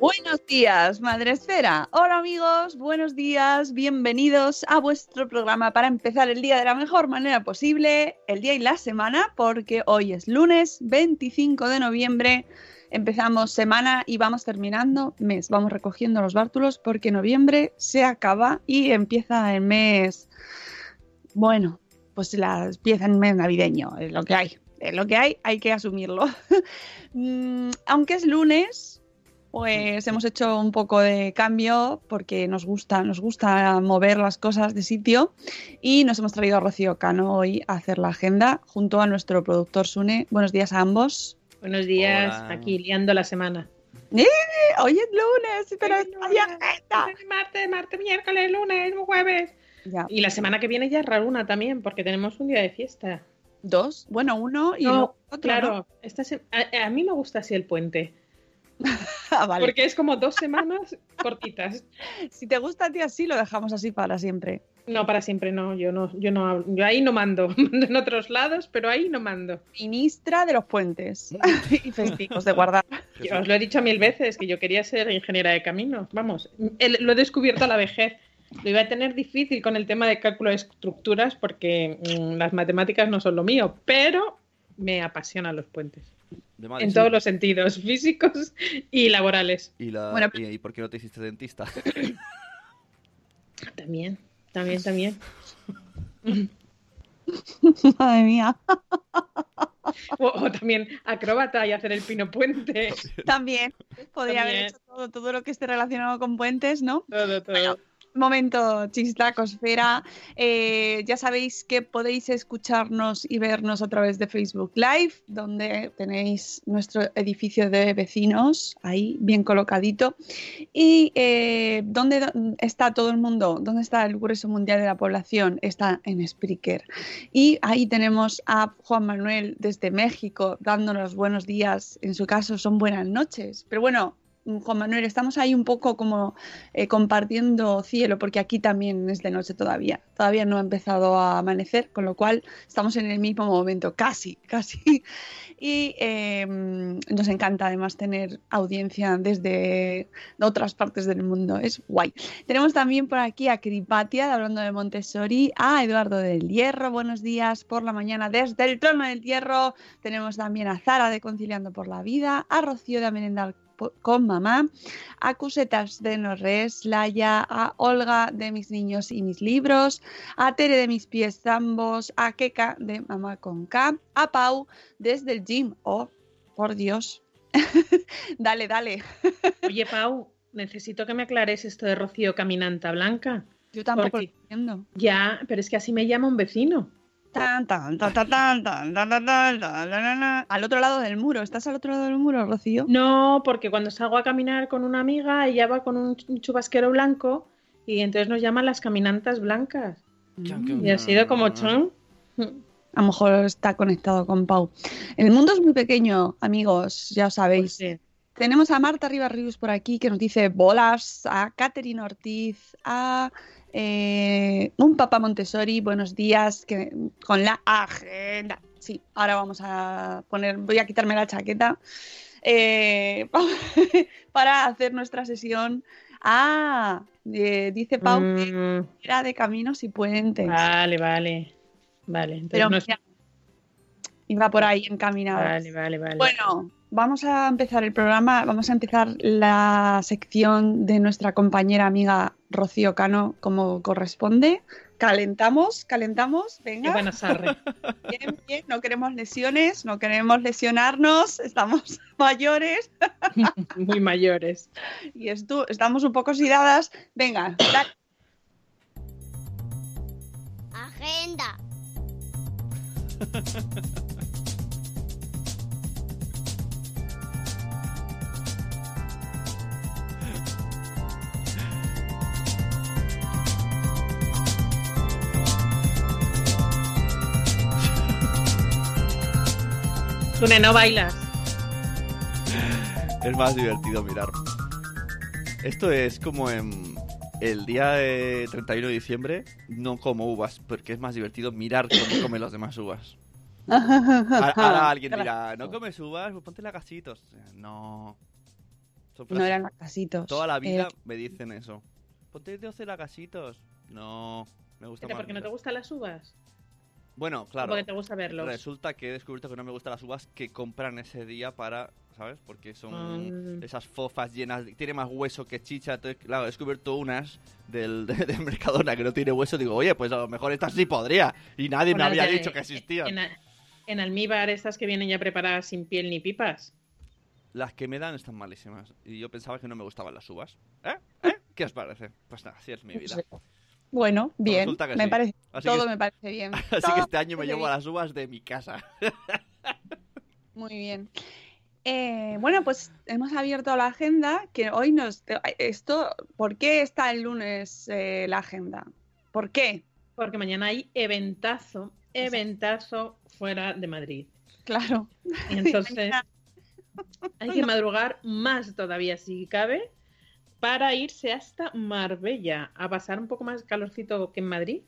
Buenos días, Madre Esfera. Hola amigos, buenos días, bienvenidos a vuestro programa para empezar el día de la mejor manera posible, el día y la semana, porque hoy es lunes 25 de noviembre. Empezamos semana y vamos terminando mes. Vamos recogiendo los bártulos porque noviembre se acaba y empieza el mes. Bueno, pues la, empieza el mes navideño, es lo que hay. Es lo que hay, hay que asumirlo. Mm, Aunque es lunes, pues hemos hecho un poco de cambio porque nos gusta, nos gusta mover las cosas de sitio y nos hemos traído a Rocío Cano hoy a hacer la agenda junto a nuestro productor Sune. Buenos días a ambos. Buenos días, Hola. aquí liando la semana. ¡Eh! Hoy es lunes, pero es. Martes, martes, miércoles, lunes, jueves. Ya. Y la semana que viene ya es raruna también, porque tenemos un día de fiesta. Dos, bueno, uno y No, otro. claro, ¿no? esta se- a, a mí me gusta así el puente, Ah, vale. porque es como dos semanas cortitas. Si te gusta a ti así, lo dejamos así para siempre. No, para siempre no, yo no, yo no hablo- yo ahí no mando, mando en otros lados, pero ahí no mando. Ministra de los puentes y festivos de guardar. Yo os lo he dicho mil veces que yo quería ser ingeniera de caminos. Vamos, el- lo he descubierto a la vejez. Lo iba a tener difícil con el tema de cálculo de estructuras porque mm, las matemáticas no son lo mío, pero me apasionan los puentes. De madre, En sí. todos los sentidos, físicos y laborales. ¿Y, la... Bueno, ¿Y, y por qué no te hiciste dentista? También, también, también. Madre mía. O, o también acróbata y hacer el pino puente. También podría haber hecho todo, todo lo que esté relacionado con puentes, ¿no? Todo, todo. Momento chistacosfera. Eh, ya sabéis que podéis escucharnos y vernos a través de Facebook Live, donde tenéis nuestro edificio de vecinos ahí bien colocadito. Y eh, ¿dónde está todo el mundo? ¿Dónde está el grueso mundial de la población? Está en Spreaker. Y ahí tenemos a Juan Manuel desde México dándonos buenos días. En su caso son buenas noches. Pero bueno, Juan Manuel, estamos ahí un poco como eh, compartiendo cielo, porque aquí también es de noche todavía. Todavía no ha empezado a amanecer, con lo cual estamos en el mismo momento, casi, casi. Y eh, nos encanta además tener audiencia desde otras partes del mundo, es guay. Tenemos también por aquí a Cripatia, hablando de Montessori, a Eduardo del Hierro, buenos días por la mañana desde el trono del Hierro. Tenemos también a Zara de Conciliando por la Vida, a Rocío de Amenendal po- con mamá, a Cusetas de Norres, Laia, a Olga de Mis Niños y Mis Libros, a Tere de Mis Pies Zambos, a Keka de Mamá con K, a Pau desde el gym. Oh, por Dios. dale, dale. Oye, Pau, necesito que me aclares esto de Rocío Caminanta Blanca. Yo tampoco ¿Por lo entiendo. Ya, pero es que así me llama un vecino. Tan, tan, tan, tan, tan, tan, tan, tan, tan, tan, tan, tan. Al otro lado del muro. ¿Estás al otro lado del muro, Rocío? No, porque cuando salgo a caminar con una amiga, ella va con un ch- chubasquero blanco y entonces nos llaman las caminantas blancas. Y ha sido como chon. A lo mejor está conectado con Pau. El mundo es muy pequeño, amigos, ya Pues sabéis. sí. Tenemos a Marta Ribarrius por aquí que nos dice bolas, a Catherine Ortiz, a eh, un papá Montessori, buenos días, que, con la agenda. Sí, ahora vamos a poner, voy a quitarme la chaqueta eh, para hacer nuestra sesión. Ah, eh, dice Pau que Mm, era de caminos y puentes. vale, vale. Vale, pero no es- mira, iba por ahí encaminado. Vale, vale, vale. Bueno, vamos a empezar el programa, vamos a empezar la sección de nuestra compañera amiga Rocío Cano como corresponde. Calentamos, calentamos, Qué venga. buena sarre. Bien, bien, no queremos lesiones, no queremos lesionarnos, estamos mayores Muy mayores. y esto, estamos un poco oxidadas. Venga, dale. Agenda. Sune, no bailas. Es más divertido mirar. Esto es como en el día de 31 de diciembre, no como uvas, porque es más divertido mirar cómo comen los demás uvas. Ahora, alguien dirá, ¿no comes uvas? Pues ponte lagasitos. No. Son No eran lacasitos. Toda la vida Eh, me dicen eso. Ponte 12 lagasitos. No, me gusta más. ¿Por qué no te gustan las uvas? Bueno, ¿O claro. Porque te gusta verlos. Resulta que he descubierto que no me gustan las uvas que compran ese día para, ¿sabes? Porque son Mm. esas fofas llenas, de- tiene más hueso que chicha. Entonces, claro, he descubierto unas del, de, de Mercadona que no tiene hueso. Digo, oye, pues a lo mejor esta sí podría. Y nadie me Bueno, había de- dicho que existían. En, en almíbar, estas que vienen ya preparadas sin piel ni pipas. Las que me dan están malísimas. Y yo pensaba que no me gustaban las uvas. ¿Eh? ¿Eh? ¿Qué os parece? Pues nada, así es mi vida. Bueno, bien, resulta que me sí. parece, Así todo que, me parece bien. así que este año me llevo a bien. las uvas de mi casa. Muy bien. Eh, bueno, pues hemos abierto la agenda, que hoy nos... Esto, ¿Por qué está el lunes eh, la agenda? ¿Por qué? Porque mañana hay eventazo, eventazo fuera de Madrid. Claro. Y entonces hay que madrugar más todavía, si cabe, para irse hasta Marbella a pasar un poco más calorcito que en Madrid.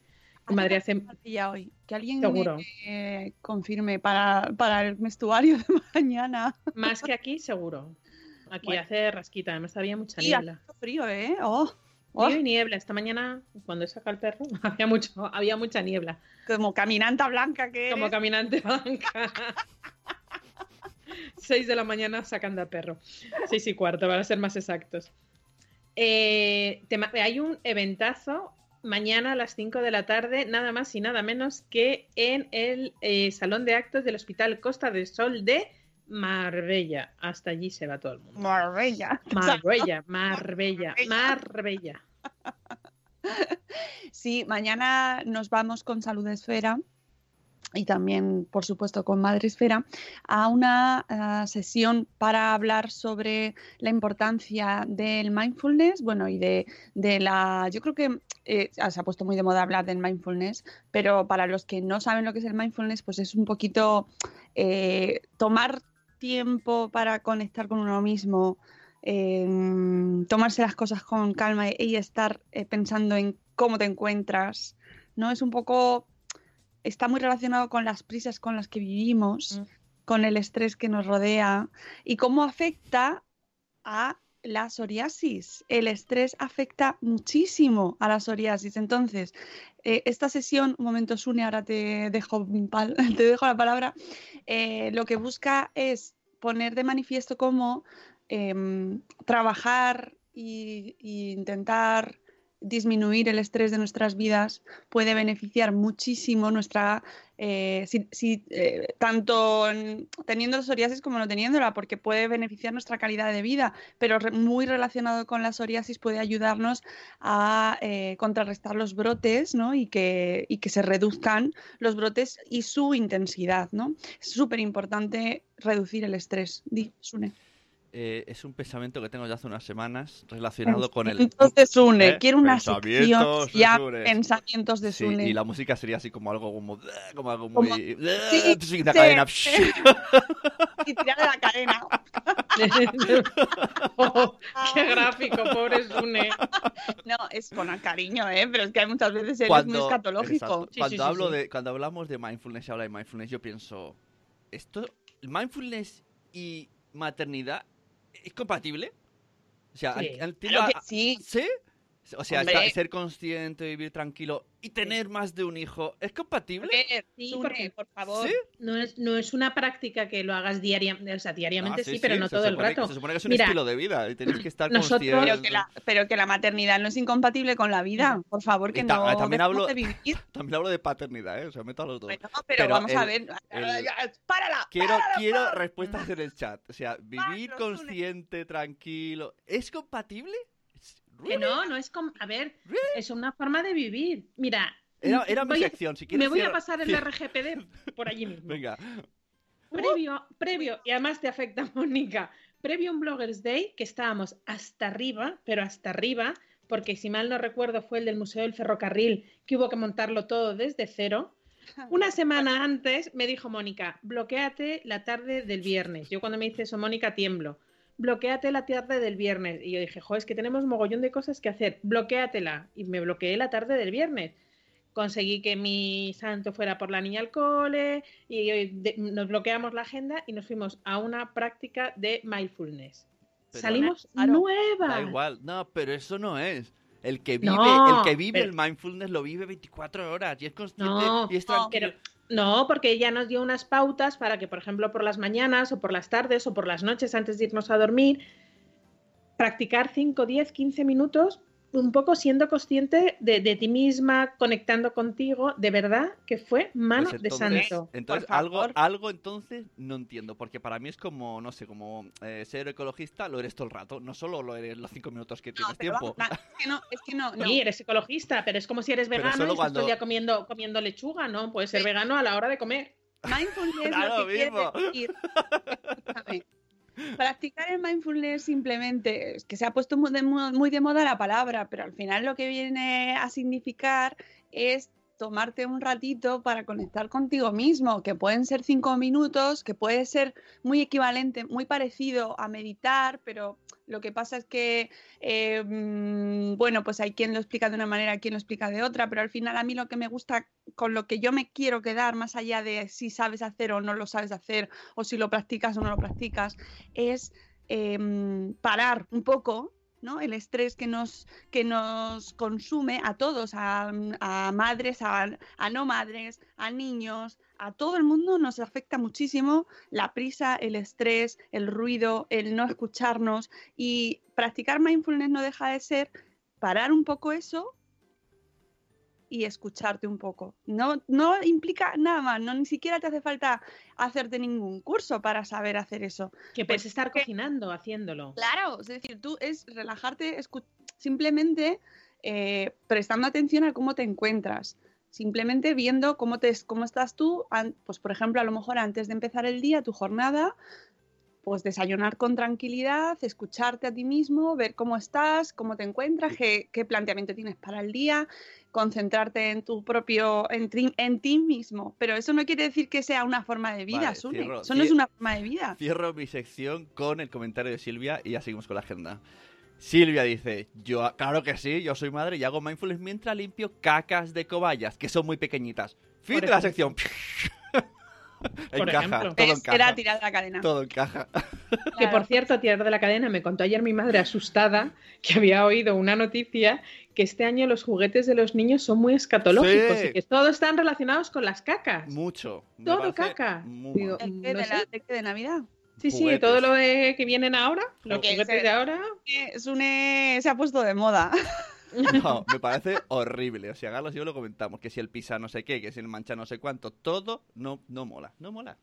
En Madrid hace Ya hoy. Que alguien Seguro. me eh, confirme para, para el vestuario de mañana. más que aquí, seguro. Aquí Bueno. hace rasquita, además había mucha niebla. frío, ¿eh? Oh, oh, Frío y niebla. Esta mañana, cuando he sacado el perro, había, mucho, había mucha niebla. como caminanta blanca que Como eres. caminante blanca. Seis de la mañana sacando al perro. Seis y cuarto, para ser más exactos. Eh, hay un eventazo mañana a las 5 de la tarde, nada más y nada menos que en el eh, Salón de Actos del Hospital Costa del Sol de Marbella. Hasta allí se va todo el mundo. Marbella. Marbella, Marbella, Marbella. Sí, mañana nos vamos con Salud Esfera y también, por supuesto, con Madre Esfera a una ah, sesión para hablar sobre la importancia del mindfulness, bueno, y de, de la... Yo creo que eh, se ha puesto muy de moda hablar del mindfulness, pero para los que no saben lo que es el mindfulness, pues es un poquito eh, tomar tiempo para conectar con uno mismo, eh, tomarse las cosas con calma y, y estar eh, pensando en cómo te encuentras, ¿no? Es un poco, está muy relacionado con las prisas con las que vivimos, Mm. con el estrés que nos rodea y cómo afecta a la psoriasis. El estrés afecta muchísimo a la psoriasis. Entonces, eh, esta sesión, un momento, Sune, ahora te dejo, te dejo la palabra, eh, lo que busca es poner de manifiesto cómo em, trabajar y intentar disminuir el estrés de nuestras vidas puede beneficiar muchísimo nuestra, eh, si, si, eh, tanto en- teniendo psoriasis como no teniéndola, porque puede beneficiar nuestra calidad de vida, pero re- muy relacionado con la psoriasis puede ayudarnos a eh, contrarrestar los brotes ¿no? y, que, y que se reduzcan los brotes y su intensidad. ¿no? Es súper importante reducir el estrés. Di, Sune. Eh, es un pensamiento que tengo ya hace unas semanas relacionado con el... Entonces Sune, ¿Eh? quiero una sección Pensamientos de ya Sune. pensamientos de Sí, Sune. y la música sería así como algo como... Como algo Como- muy... Sí, cadena. Y tirar de la cadena. Oh, qué gráfico, pobre Sune. No, es con cariño, ¿eh? Pero es que hay muchas veces eres muy Cuando, escatológico. cuando sí, sí, hablo sí. de cuando hablamos de mindfulness y habla de mindfulness, yo pienso, esto mindfulness y maternidad es compatible? O sea, Sí. al- al- sí. O sea, estar- ser consciente, vivir tranquilo y tener más de un hijo, ¿es compatible? A ver, Sí, porque- por favor. ¿Sí? No es, no es una práctica que lo hagas diariamente, o sea, diariamente Ah, sí, pero no se todo el rato. Se supone que es un Mira, estilo de vida y tenéis que estar nosotros- consciente. Pero que, la, pero que la maternidad no es incompatible con la vida. Por favor, que ta- no también hablo- de vivir. También hablo de paternidad, ¿eh? O sea, meto a los dos. Bueno, pero, Pero vamos a ver. el- ¡Párala! Quiero, párala, quiero párala! respuestas en el chat. O sea, vivir consciente, tranquilo. ¿Es compatible? Que no, no es como, a ver, es una forma de vivir. Mira, Era, era mi a- sección. Si quieres, me voy a pasar el. RGPD por allí mismo. Venga. Previo, previo, y además te afecta, Mónica, previo a un Bloggers Day, que estábamos hasta arriba, pero hasta arriba, porque si mal no recuerdo fue el del Museo del Ferrocarril, que hubo que montarlo todo desde cero. Una semana antes me dijo Mónica, bloqueate la tarde del viernes. Yo cuando me dice eso, Mónica, tiemblo. Bloqueate la tarde del viernes. Y yo dije, jo, es que tenemos mogollón de cosas que hacer. Bloquéatela. Y me bloqueé la tarde del viernes. Conseguí que mi santo fuera por la niña al cole y de- nos bloqueamos la agenda y nos fuimos a una práctica de mindfulness. Pero- Salimos nuevas. Da igual. No, pero eso no es. El que vive, No, el, que vive pero- el mindfulness lo vive 24 horas y es consciente No, y es no, tranquilo. Pero no, porque ella nos dio unas pautas para que, por ejemplo, por las mañanas o por las tardes o por las noches antes de irnos a dormir, practicar 5, 10, 15 minutos, un poco siendo consciente de, de ti misma, conectando contigo, de verdad que fue mano Pues de santo. entonces algo, algo entonces no entiendo, porque para mí es como, no sé, como eh, ser ecologista lo eres todo el rato, no solo lo eres los cinco minutos que No, tienes tiempo. vamos, es que no, es que no, no. Sí, eres ecologista, pero es como si eres vegano solo y estás todo cuando- el día comiendo, comiendo lechuga, ¿no? Puedes ser Sí. vegano a la hora de comer. Mindfulness Da lo que mismo. decir. Practicar el mindfulness simplemente, es que se ha puesto muy de, muy de moda la palabra, pero al final lo que viene a significar es tomarte un ratito para conectar contigo mismo, que pueden ser cinco minutos, que puede ser muy equivalente, muy parecido a meditar, pero lo que pasa es que, mm, bueno, pues hay quien lo explica de una manera, quien lo explica de otra, pero al final a mí lo que me gusta, con lo que yo me quiero quedar, más allá de si sabes hacer o no lo sabes hacer, o si lo practicas o no lo practicas, es em, parar un poco. ¿No? El estrés que nos, que nos consume a todos, a, a madres, a, a no madres, a niños, a todo el mundo nos afecta muchísimo la prisa, el estrés, el ruido, el no escucharnos y practicar mindfulness no deja de ser parar un poco eso y escucharte un poco. No, no implica nada más, no ni siquiera te hace falta hacerte ningún curso para saber hacer eso. Que puedes estar que- cocinando, haciéndolo. Claro, es decir, tú es relajarte simplemente eh, prestando atención a cómo te encuentras. Simplemente viendo cómo, te, cómo estás tú, pues por ejemplo, a lo mejor antes de empezar el día, tu jornada, pues desayunar con tranquilidad, escucharte a ti mismo, ver cómo estás, cómo te encuentras, qué, qué planteamiento tienes para el día, concentrarte en tu propio, en, ti- en ti mismo. Pero eso no quiere decir que sea una forma de vida, Vale, Sune. cierro- Eso no es una forma de vida. Cierro mi sección con el comentario de Silvia y ya seguimos con la agenda. Silvia dice, yo, claro que sí, yo soy madre y hago mindfulness mientras limpio cacas de cobayas, que son muy pequeñitas. Fin de la sección. Por encaja, ejemplo. todo Es- Era tirar la cadena. Todo encaja. Que por cierto, a tirar de la cadena, me contó ayer mi madre asustada que había oído una noticia que este año los juguetes de los niños son muy escatológicos Sí. y que todos están relacionados con las cacas. Mucho. Todo caca. muy Digo, mal. ¿El qué? no ¿De, sé. la, de qué? ¿De Navidad? Sí, sí, todo lo de que vienen ahora, los Porque juguetes se- de ahora. Sune se ha puesto de moda. No, me parece horrible. O sea, Carlos y yo lo comentamos, que si el pisa no sé qué, que si el mancha no sé cuánto, todo no, no mola, no mola.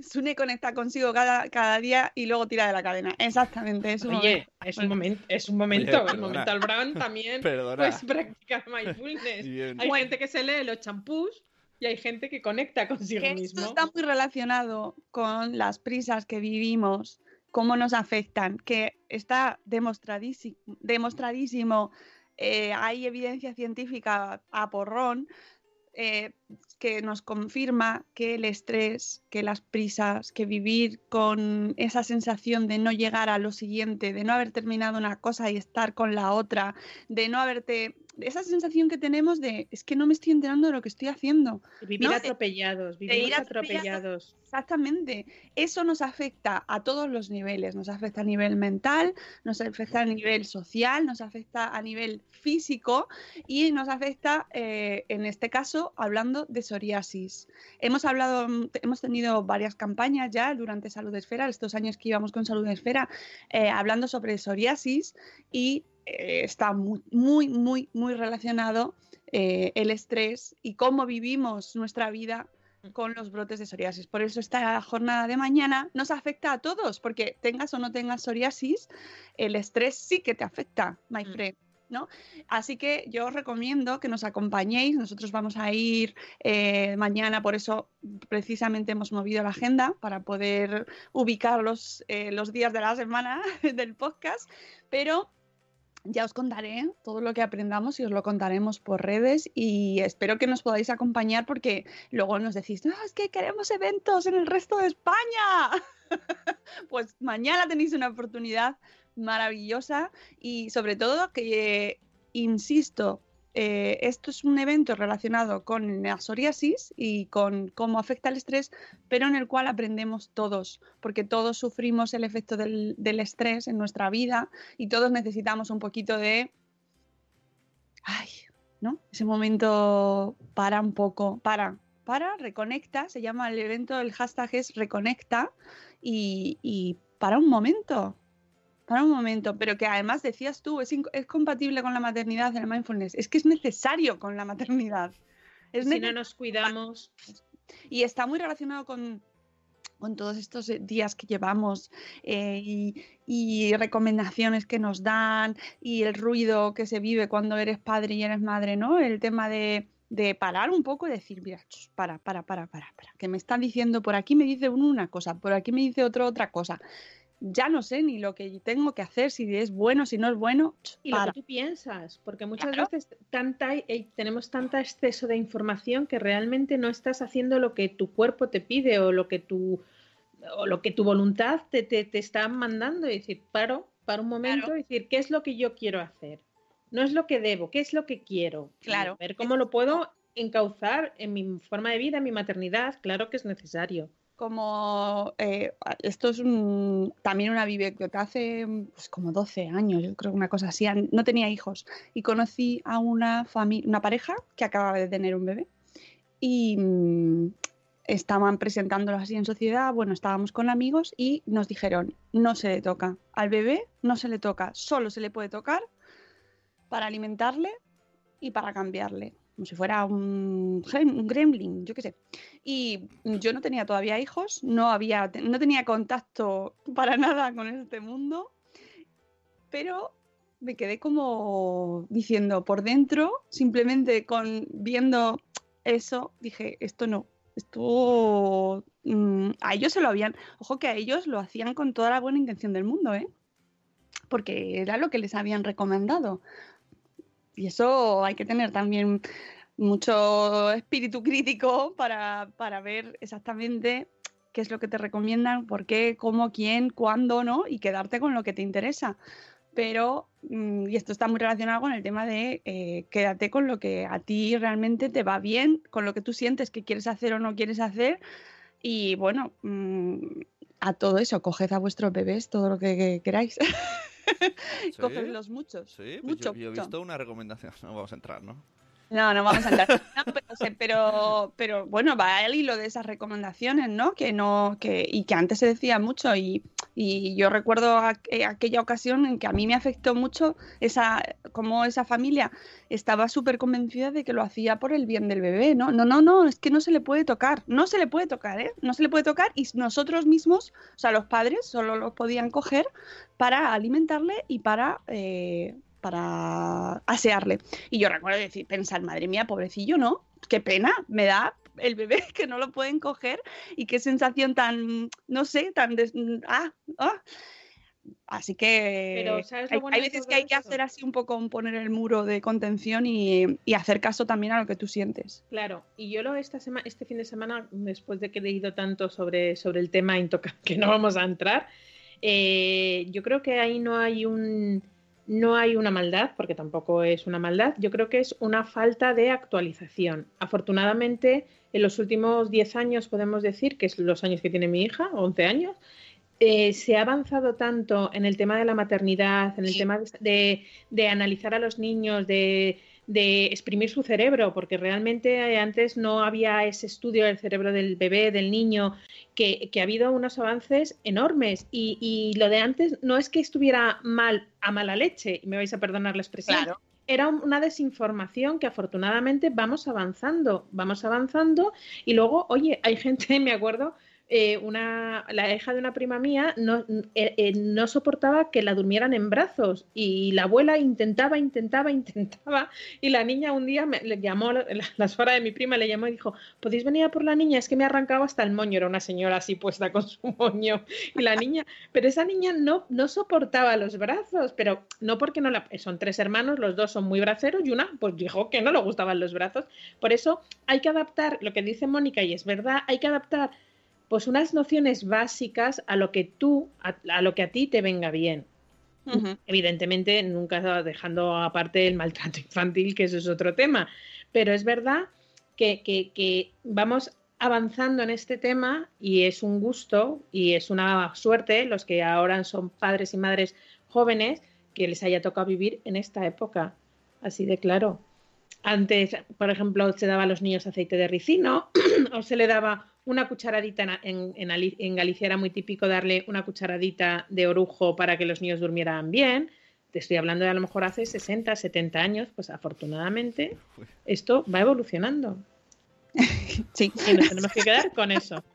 Sune conecta consigo cada, cada día y luego tira de la cadena. Exactamente, es un Oye, momento. es un momento, es un momento, Oye, el momento al Brown también Perdona. puedes practicar mindfulness. Bien. Hay gente que se lee los champús y hay gente que conecta consigo Que mismo. esto está muy relacionado con las prisas que vivimos cómo nos afectan, que está demostradísimo, eh, hay evidencia científica a porrón eh, que nos confirma que el estrés, que las prisas, que vivir con esa sensación de no llegar a lo siguiente, de no haber terminado una cosa y estar con la otra, de no haberte esa sensación que tenemos de es que no me estoy enterando de lo que estoy haciendo. Vivir atropellados, vivir atropellados. Exactamente. Eso nos afecta a todos los niveles. Nos afecta a nivel mental, nos afecta a nivel social, nos afecta a nivel físico y nos afecta, eh, en este caso, hablando de psoriasis. Hemos hablado, hemos tenido varias campañas ya durante Salud Esfera, estos años que íbamos con Salud Esfera, eh, hablando sobre psoriasis y eh, está muy, muy, muy, muy relacionado eh, el estrés y cómo vivimos nuestra vida con los brotes de psoriasis. Por eso esta jornada de mañana nos afecta a todos, porque tengas o no tengas psoriasis, el estrés sí que te afecta, my mm. friend. ¿No? Así que yo os recomiendo que nos acompañéis. Nosotros vamos a ir eh, mañana, por eso precisamente hemos movido la agenda para poder ubicar los, los días de la semana del podcast. Pero ya os contaré todo lo que aprendamos y os lo contaremos por redes y espero que nos podáis acompañar porque luego nos decís, no, es que queremos eventos en el resto de España. pues mañana tenéis una oportunidad maravillosa y sobre todo que, insisto, eh, esto es un evento relacionado con la psoriasis y con cómo afecta el estrés, pero en el cual aprendemos todos, porque todos sufrimos el efecto del, estrés en nuestra vida y todos necesitamos un poquito de... Ay, ¿no? Ese momento para un poco, para, para, reconecta, se llama el evento, el hashtag es reconecta y, y para un momento, para un momento, pero que además decías tú, es, es compatible con la maternidad el mindfulness. Es que es necesario con la maternidad. Es si no nos cuidamos. Y está muy relacionado con, con todos estos eh, días que llevamos eh, y, recomendaciones que nos dan y el ruido que se vive cuando eres padre y eres madre, ¿no? El tema de, de parar un poco y decir, mira, para, para, para, para, para, que me están diciendo, por aquí me dice uno una cosa, por aquí me dice otro otra cosa ya no sé ni lo que tengo que hacer, si es bueno, si no es bueno. Y lo que tú piensas, porque muchas veces tanta, eh, tenemos tanta exceso de información que realmente no estás haciendo lo que tu cuerpo te pide o lo que tu, o lo que tu voluntad te, te, está mandando. Y decir, paro, para un momento y decir, ¿qué es lo que yo quiero hacer? No es lo que debo, ¿qué es lo que quiero? Claro. ver cómo lo puedo encauzar en mi forma de vida, en mi maternidad, claro que es necesario como eh, esto es también una vivencia hace pues, como 12 años, yo creo una cosa así, no tenía hijos. Y conocí a una una pareja que acababa de tener un bebé y mm, estaban presentándolo así en sociedad, bueno, estábamos con amigos y nos dijeron, no se le toca al bebé, no se le toca, solo se le puede tocar para alimentarle y para cambiarle como si fuera un, gremlin, yo qué sé. Y yo no tenía todavía hijos, no, había, no tenía contacto para nada con este mundo, pero me quedé como diciendo por dentro, simplemente viendo eso, dije, esto no, esto mm, a ellos se lo habían, ojo que a ellos lo hacían con toda la buena intención del mundo, ¿eh? Porque era lo que les habían recomendado. Y eso hay que tener también mucho espíritu crítico para, ver exactamente qué es lo que te recomiendan, por qué, cómo, quién, cuándo, ¿no? Y quedarte con lo que te interesa. Pero, mm, y esto está muy relacionado con el tema de eh, quédate con lo que a ti realmente te va bien, con lo que tú sientes que quieres hacer o no quieres hacer. Y bueno, mm, a todo eso, coged a vuestros bebés todo lo que, queráis. Cogedlos muchos. Sí, pues yo, he visto una recomendación, no vamos a entrar, ¿no? No, no vamos a entrar. pero, pero, bueno, va al hilo de esas recomendaciones, ¿no? Que no, que, y que antes se decía mucho. Y, y yo recuerdo eh, aquella ocasión en que a mí me afectó mucho esa, como esa familia estaba súper convencida de que lo hacía por el bien del bebé, ¿no? No, no, no, es que no se le puede tocar, no se le puede tocar, ¿eh? No se le puede tocar y nosotros mismos, o sea, los padres solo los podían coger para alimentarle y para eh, para asearle. Y yo recuerdo decir, pensar, madre mía, pobrecillo, ¿no? Qué pena me da el bebé que no lo pueden coger y qué sensación tan, no sé, tan... des- ah, ah. Así que Pero, ¿sabes lo hay, bueno hay de veces que hay que hacer así un poco, un poner el muro de contención y, y hacer caso también a lo que tú sientes. Claro, y yo lo esta semana, este fin de semana, después de que he leído tanto sobre, sobre el tema que no vamos a entrar, eh, yo creo que ahí no hay un no hay una maldad, porque tampoco es una maldad, yo creo que es una falta de actualización. Afortunadamente, en los últimos 10 años, podemos decir, que es los años que tiene mi hija, 11 años, eh, se ha avanzado tanto en el tema de la maternidad, en el Sí. tema de, de- de analizar a los niños, de, de exprimir su cerebro, porque realmente eh, antes no había ese estudio del cerebro del bebé, del niño, que, que ha habido unos avances enormes. Y, y lo de antes no es que estuviera mal a mala leche, y me vais a perdonar la expresión, Claro. era un- una desinformación que afortunadamente vamos avanzando, vamos avanzando y luego, oye, hay gente, me acuerdo, eh, una, la hija de una prima mía no, eh, eh, no soportaba que la durmieran en brazos y la abuela intentaba, intentaba, intentaba y la niña un día me, le llamó, la, la de mi prima le llamó y dijo, ¿podéis venir a por la niña? Es que me ha arrancado hasta el moño, era una señora así puesta con su moño y la niña, pero esa niña no, no soportaba los brazos, pero no porque no la... Son tres hermanos, los dos son muy braceros y una pues dijo que no le gustaban los brazos. Por eso hay que adaptar lo que dice Mónica y es verdad, hay que adaptar pues unas nociones básicas a lo que tú, a, a lo que a ti te venga bien. Evidentemente, nunca dejando aparte el maltrato infantil, que eso es otro tema. Pero es verdad que, que- que vamos avanzando en este tema y es un gusto y es una suerte los que ahora son padres y madres jóvenes que les haya tocado vivir en esta época. Así de claro. Antes, por ejemplo, se daba a los niños aceite de ricino o se le daba una cucharadita en, en- en Ali- en Galicia era muy típico darle una cucharadita de orujo para que los niños durmieran bien. Te estoy hablando de a lo mejor hace 60, 70 años, pues afortunadamente esto va evolucionando Sí. y nos tenemos que quedar con eso.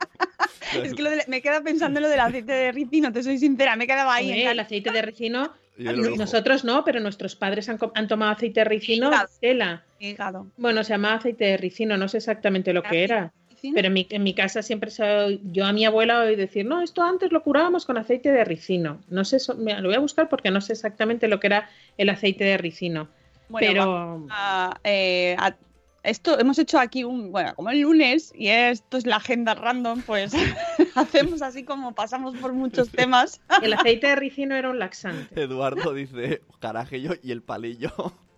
Es que lo de- me queda pensando en lo del aceite de ricino, te soy sincera, me quedaba ahí. En el aceite de ricino, nosotros no, pero nuestros padres han, tomado aceite de ricino, Hígado. tela. hígado. Bueno, se llamaba aceite de ricino, no sé exactamente lo que era. ¿Ricino? Pero en mi, en mi casa siempre se, yo a mi abuela oí decir, no, esto antes lo curábamos con aceite de ricino. No sé, so- mira, lo voy a buscar porque no sé exactamente lo que era el aceite de ricino. Bueno, pero a, eh, a- esto hemos hecho aquí un, bueno, como el lunes y esto es la agenda random, pues hacemos así como pasamos por muchos temas. el aceite de ricino era un laxante. Eduardo dice carajillo y el palillo.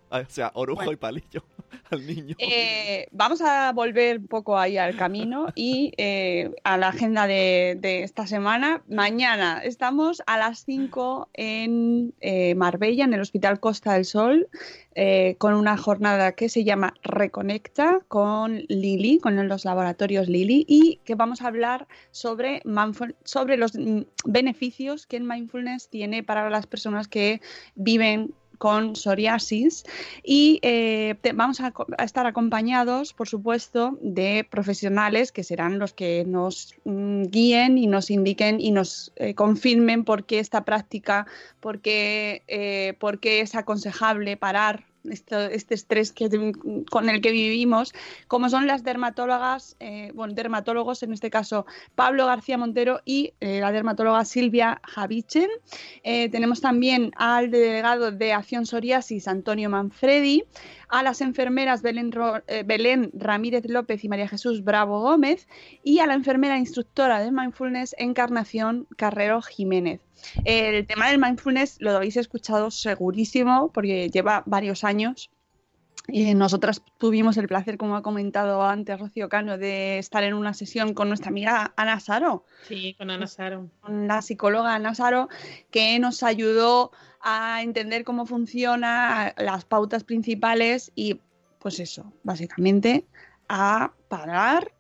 O sea, orujo Bueno. y palillo al niño. Eh, vamos a volver un poco ahí al camino y eh, a la agenda de, de esta semana. Mañana estamos a las 5 en eh, Marbella, en el Hospital Costa del Sol, con una jornada que se llama Reconecta con Lili, con los laboratorios Lili, y que vamos a hablar sobre, sobre los mm, beneficios que el mindfulness tiene para las personas que viven con psoriasis y eh, vamos a estar acompañados, por supuesto, de profesionales que serán los que nos mm, guíen y nos indiquen y nos eh, confirmen por qué esta práctica, por qué, eh, por qué es aconsejable parar este estrés que, con el que vivimos, como son las dermatólogas, eh, bueno, dermatólogos, en este caso Pablo García Montero y eh, la dermatóloga Silvia Javichen. Eh, tenemos también al delegado de Acción Psoriasis, Antonio Manfredi, a las enfermeras Belén, eh, Belén Ramírez López y María Jesús Bravo Gómez y a la enfermera instructora de Mindfulness Encarnación Carrero Jiménez. El tema del mindfulness lo habéis escuchado segurísimo porque lleva varios años. Y nosotras tuvimos el placer, como ha comentado antes Rocío Cano, de estar en una sesión con nuestra amiga Ana Saro, Sí, con Ana Saro. con la psicóloga Ana Saro, que nos ayudó a entender cómo funciona las pautas principales y, pues eso, básicamente a parar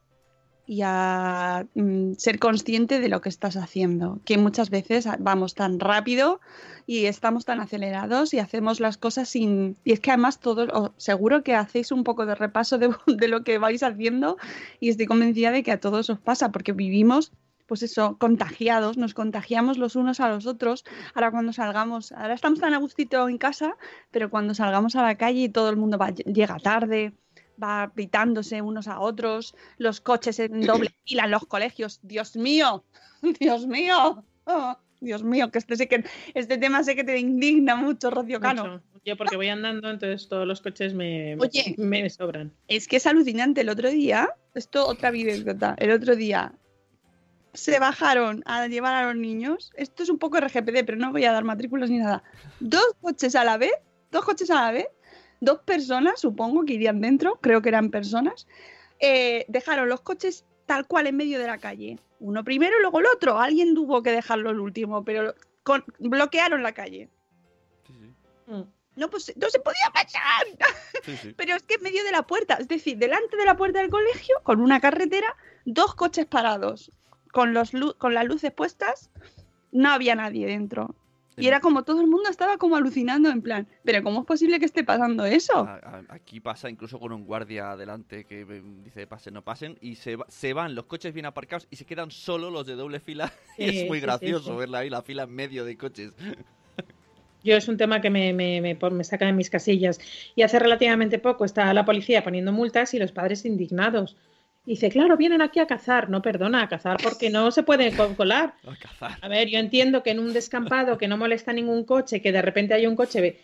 y a mm, ser consciente de lo que estás haciendo, que muchas veces vamos tan rápido y estamos tan acelerados y hacemos las cosas sin... Y es que además todos, o seguro que hacéis un poco de repaso de, de lo que vais haciendo y estoy convencida de que a todos os pasa porque vivimos pues eso, contagiados, nos contagiamos los unos a los otros. Ahora cuando salgamos, ahora estamos tan a gustito en casa, pero cuando salgamos a la calle y todo el mundo va- llega tarde, va pitándose unos a otros, los coches en doble fila en los colegios. Dios mío, Dios mío, oh, Dios mío, que este, sé que este tema sé que te indigna mucho, Rocío Cano. Mucho. Yo porque voy andando, entonces todos los coches me, Oye. me sobran. Es que es alucinante. El otro día, esto otra anécdota, el otro día se bajaron a llevar a los niños. Esto es un poco RGPD, pero no voy a dar matrículas ni nada. Dos coches a la vez, dos coches a la vez, dos personas, supongo que irían dentro, creo que eran personas, eh, dejaron los coches tal cual en medio de la calle. Uno primero y luego el otro. Alguien tuvo que dejarlo el último, pero con- bloquearon la calle. Sí, sí. Mm. No, pues no se podía pasar. Sí, sí. Pero es que en medio de la puerta, es decir, delante de la puerta del colegio, con una carretera, dos coches parados, con, los lu- con las luces puestas, no había nadie dentro. Y era como todo el mundo estaba como alucinando en plan, pero ¿cómo es posible que esté pasando eso? Aquí pasa incluso con un guardia adelante que eh, dice pasen, no pasen, y se, va- se van los coches bien aparcados y se quedan solo los de doble fila. y Sí, es muy sí, gracioso sí. verla ahí, la fila en medio de coches. Yo es un tema que me, me, me, me saca de mis casillas. Y hace relativamente poco está la policía poniendo multas y los padres indignados. Dice, claro, vienen aquí a cazar. No, perdona, a cazar porque no se puede co- colar. A cazar. A ver, yo entiendo que en un descampado que no molesta ningún coche, que de repente hay un coche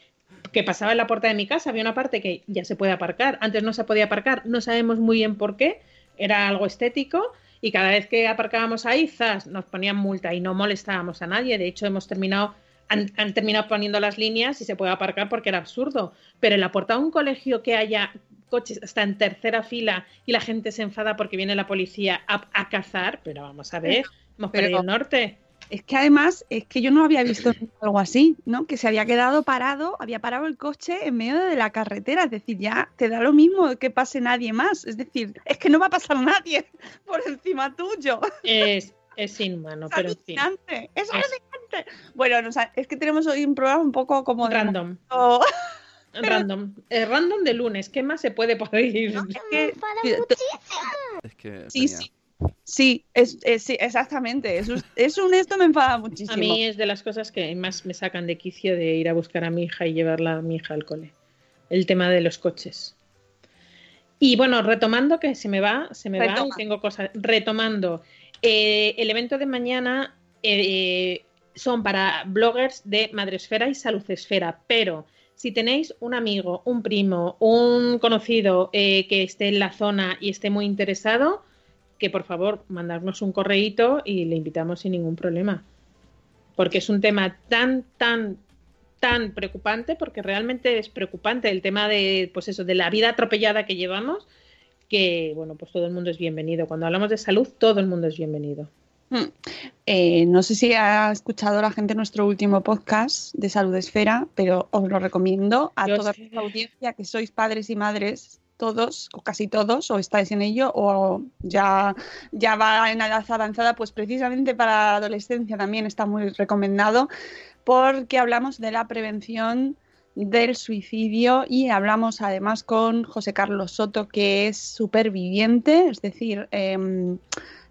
que pasaba en la puerta de mi casa, había una parte que ya se puede aparcar. Antes no se podía aparcar, no sabemos muy bien por qué. Era algo estético y cada vez que aparcábamos ahí, zas, nos ponían multa y no molestábamos a nadie. De hecho, hemos terminado, han, han terminado poniendo las líneas y se puede aparcar porque era absurdo. Pero en la puerta de un colegio que haya coches hasta en tercera fila y la gente se enfada porque viene la policía a, a cazar, pero vamos a ver, hemos perdido el norte. Es que además, es que yo no había visto algo así, ¿no? Que se había quedado parado, había parado el coche en medio de la carretera, es decir, ya te da lo mismo que pase nadie más, es decir, es que no va a pasar nadie por encima tuyo. Es, es inhumano, Es pero en fin. es Es- alucinante. Bueno, nos ha- es que tenemos hoy un programa un poco como de Random, momento- random. Eh, random de lunes, ¿qué más se puede pedir? Es que- Es que Sí, tenía- sí. Sí, es, es- sí, exactamente. Es, un- es un esto me enfada muchísimo. A mí es de las cosas que más me sacan de quicio de ir a buscar a mi hija y llevarla a mi hija al cole. El tema de los coches. Y bueno, retomando que se me va, se me va y tengo cosas. Retomando, eh, el evento de mañana eh, son para bloggers de Madresfera y Saludesfera, pero si tenéis un amigo, un primo, un conocido eh, que esté en la zona y esté muy interesado, que por favor mandarnos un correíto y le invitamos sin ningún problema. Porque es un tema tan, tan, tan preocupante, porque realmente es preocupante el tema de, pues eso, de la vida atropellada que llevamos, que bueno, pues todo el mundo es bienvenido. Cuando hablamos de salud, todo el mundo es bienvenido. Hmm. Eh, no sé si ha escuchado la gente nuestro último podcast de Salud Esfera, pero os lo recomiendo a Yo toda la audiencia que sois padres y madres, todos o casi todos, o estáis en ello, o ya, ya va en edad avanzada, pues precisamente para la adolescencia también está muy recomendado, porque hablamos de la prevención del suicidio y hablamos además con José Carlos Soto, que es superviviente, es decir, em,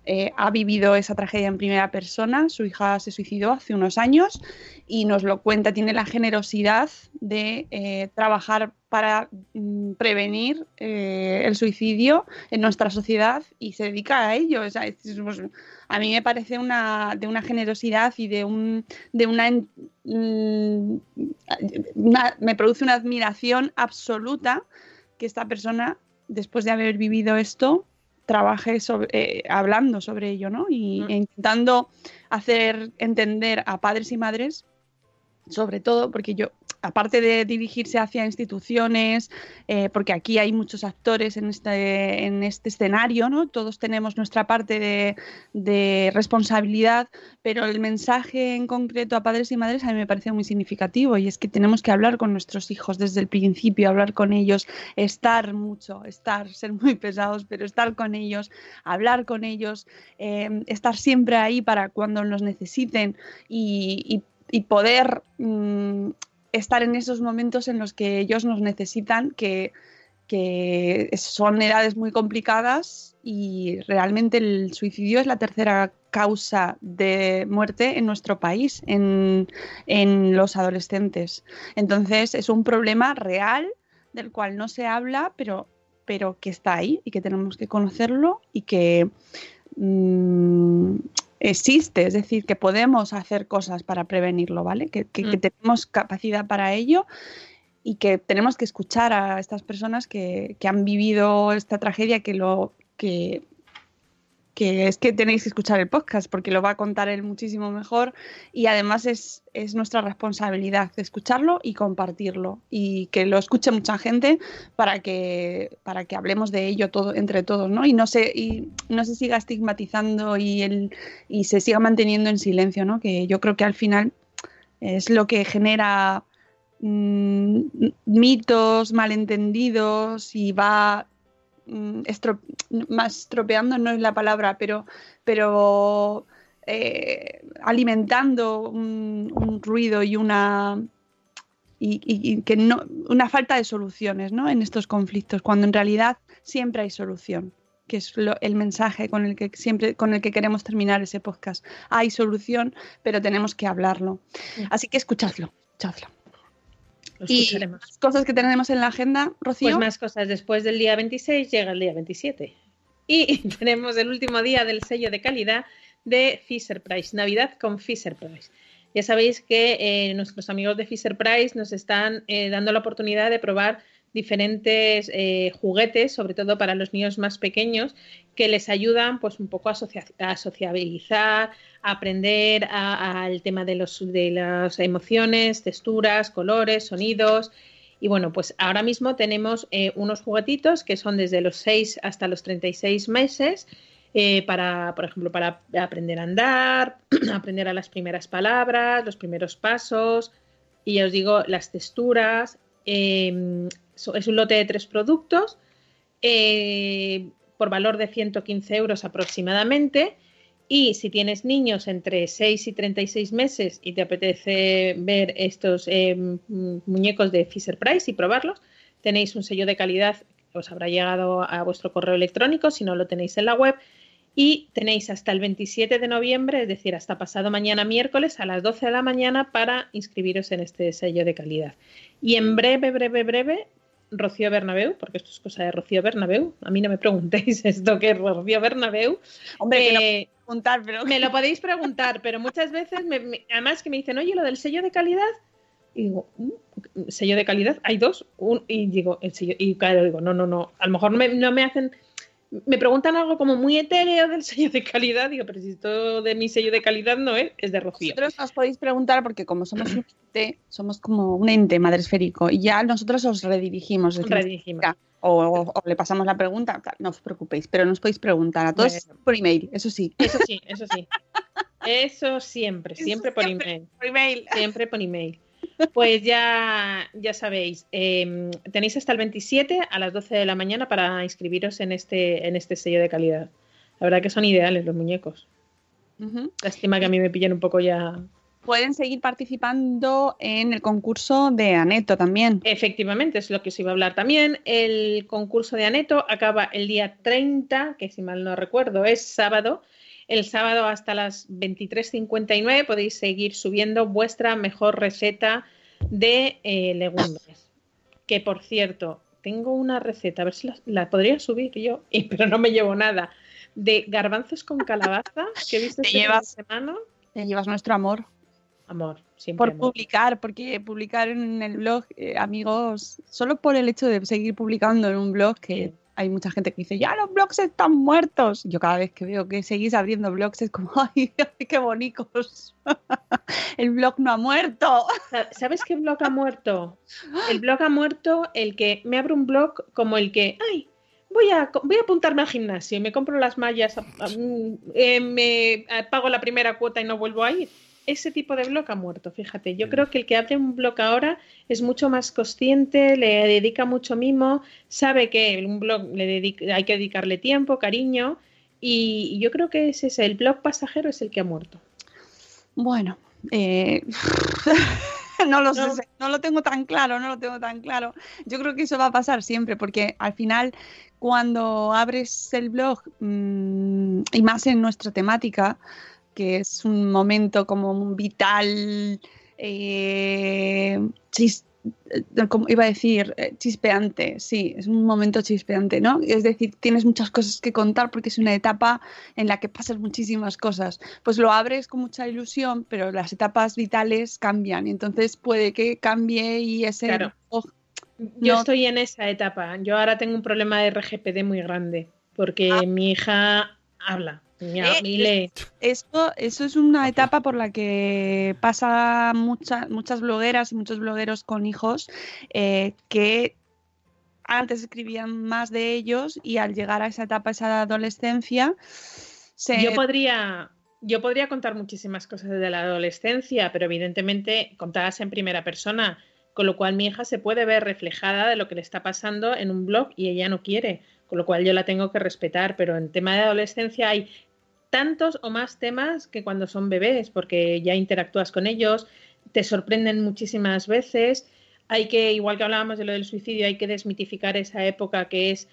eh, ha vivido esa tragedia en primera persona. Su hija se suicidó hace unos años y nos lo cuenta. Tiene la generosidad de eh, trabajar para mm, prevenir eh, el suicidio en nuestra sociedad y se dedica a ello. O sea, es- es- pues, a mí me parece una, de una generosidad y de, un, de mm, una- Me produce una admiración absoluta que esta persona, después de haber vivido esto, trabaje sobre, eh, hablando sobre ello, ¿no? Y Mm. e intentando hacer entender a padres y madres, sobre todo, porque yo, aparte de dirigirse hacia instituciones, eh, porque aquí hay muchos actores en este, en este escenario, ¿no? Todos tenemos nuestra parte de, responsabilidad, pero el mensaje en concreto a padres y madres a mí me parece muy significativo y es que tenemos que hablar con nuestros hijos desde el principio, hablar con ellos, estar mucho, estar, ser muy pesados, pero estar con ellos, hablar con ellos, eh, estar siempre ahí para cuando los necesiten y poder mm, estar en esos momentos en los que ellos nos necesitan, que, que son edades muy complicadas y realmente el suicidio es la tercera causa de muerte en nuestro país, en, en los adolescentes. Entonces es un problema real del cual no se habla, pero pero que está ahí y que tenemos que conocerlo y que mm, existe, es decir, que podemos hacer cosas para prevenirlo, ¿vale? Que, que- que Mm. tenemos capacidad para ello y que tenemos que escuchar a estas personas que, que han vivido esta tragedia, que lo que, que es que tenéis que escuchar el podcast porque lo va a contar él muchísimo mejor y además es, es nuestra responsabilidad de escucharlo y compartirlo y que lo escuche mucha gente para que para que hablemos de ello todo entre todos ¿no? y no se y no se siga estigmatizando y el y se siga manteniendo en silencio ¿no? que yo creo que al final es lo que genera mm, mitos malentendidos y va estro- más estropeando no es la palabra, pero, pero eh, alimentando un, un ruido y una y, y- y que no una falta de soluciones ¿no? en estos conflictos, cuando en realidad siempre hay solución que es lo- el mensaje con el que siempre con el que queremos terminar ese podcast. Hay solución, pero tenemos que hablarlo. Así que escuchadlo, escuchadlo. Lo Y cosas que tenemos en la agenda, Rocío. Pues más cosas. Después del día 26 llega el día 27. Y tenemos el último día del sello de calidad de Fisher Price. Navidad con Fisher Price. Ya sabéis que eh, nuestros amigos de Fisher Price nos están eh, dando la oportunidad de probar diferentes eh, juguetes, sobre todo para los niños más pequeños, que les ayudan pues un poco a, socia- a sociabilizar, a aprender al tema de, los, de las emociones, texturas, colores, sonidos. Y bueno, pues ahora mismo tenemos eh, unos juguetitos que son desde los 6 hasta los 36 meses, eh, para, por ejemplo, para aprender a andar, aprender a las primeras palabras, los primeros pasos, y ya os digo, las texturas. so- es un lote de tres productos eh, por valor de 115 euros aproximadamente. Y si tienes niños entre 6 y 36 meses y te apetece ver estos eh, m- muñecos de Fisher Price y probarlos, tenéis un sello de calidad que os habrá llegado a vuestro correo electrónico, si no lo tenéis en la web. Y tenéis hasta el 27 de noviembre, es decir, hasta pasado mañana miércoles a las 12 de la mañana para inscribiros en este sello de calidad. Y en breve, breve, breve, Rocío Bernabeu, porque esto es cosa de Rocío Bernabeu. A mí no me preguntéis esto que es Rocío Bernabeu. Hombre, que no Eh, preguntar, pero me lo podéis preguntar, pero muchas veces, me- me- además que me dicen, oye, lo del sello de calidad, y digo, "Mm, sello de calidad, hay dos, un- y digo, el sello, y claro, digo, no, no, no, a lo mejor no me, no me hacen, me preguntan algo como muy etéreo del sello de calidad, digo, pero si esto de mi sello de calidad no es, es de Rocío. Vosotros nos podéis preguntar porque como somos un ente, somos como un ente madresférico y ya nosotros os redirigimos. decimos, Redirigimos. O, o- o le pasamos la pregunta, no os preocupéis, pero nos podéis preguntar a todos Bueno. por email, eso sí. Eso sí, eso sí. Eso siempre, Eso siempre por siempre. email. Por email. Siempre por email. Pues ya, ya sabéis, eh, tenéis hasta el 27 a las 12 de la mañana para inscribiros en este, en este sello de calidad. La verdad que son ideales los muñecos. Lástima que a mí me pillen un poco ya. Pueden seguir participando en el concurso de Aneto también. Efectivamente, es lo que os iba a hablar también. El concurso de Aneto acaba el día 30, que si mal no recuerdo es sábado. El sábado hasta las 23.59 podéis seguir subiendo vuestra mejor receta de eh, legumbres. Que por cierto, tengo una receta, a ver si la, la podría subir yo, y- pero no me llevo nada, de garbanzos con calabaza que he visto Te este llevas- semana. Te llevas nuestro amor. Amor, siempre. Por amor. publicar, porque publicar en el blog, eh, amigos, solo por el hecho de seguir publicando en un blog, que Sí. Hay mucha gente que dice, ya los blogs están muertos. Yo cada vez que veo que seguís abriendo blogs es como, ay, ay, qué bonitos. el blog no ha muerto. Sa- ¿Sabes qué blog ha muerto? El blog ha muerto el que me abre un blog como el que, ay, voy a, voy a apuntarme al gimnasio me compro las mallas, mm, eh, me eh, pago la primera cuota y no vuelvo a ir. Ese tipo de blog ha muerto, fíjate. Yo creo que el que abre un blog ahora es mucho más consciente, le dedica mucho mimo, sabe que un blog le dedica- hay que dedicarle tiempo, cariño, y yo creo que ese es el blog pasajero es el que ha muerto. Bueno, eh, no lo No. sé, no lo tengo tan claro, no lo tengo tan claro. Yo creo que eso va a pasar siempre, porque al final, cuando abres el blog, mm, y más en nuestra temática, que es un momento como un vital, eh, chis- eh, como iba a decir, eh, chispeante, sí, es un momento chispeante, ¿no? Es decir, tienes muchas cosas que contar porque es una etapa en la que pasas muchísimas cosas. Pues lo abres con mucha ilusión, pero las etapas vitales cambian, y entonces puede que cambie y ese... Claro. oh, Yo estoy en esa etapa. Yo ahora tengo un problema de RGPD muy grande porque Ah. mi hija habla Eh, lee. Esto, eso es una etapa por la que pasa mucha- muchas blogueras y muchos blogueros con hijos eh, que antes escribían más de ellos y al llegar a esa etapa, esa adolescencia, se... Yo podría, yo podría contar muchísimas cosas de la adolescencia, pero evidentemente contadas en primera persona, con lo cual mi hija se puede ver reflejada de lo que le está pasando en un blog y ella no quiere, con lo cual yo la tengo que respetar, pero en tema de adolescencia hay tantos o más temas que cuando son bebés, porque ya interactúas con ellos, te sorprenden muchísimas veces. Hay que, igual que hablábamos de lo del suicidio, hay que desmitificar esa época que es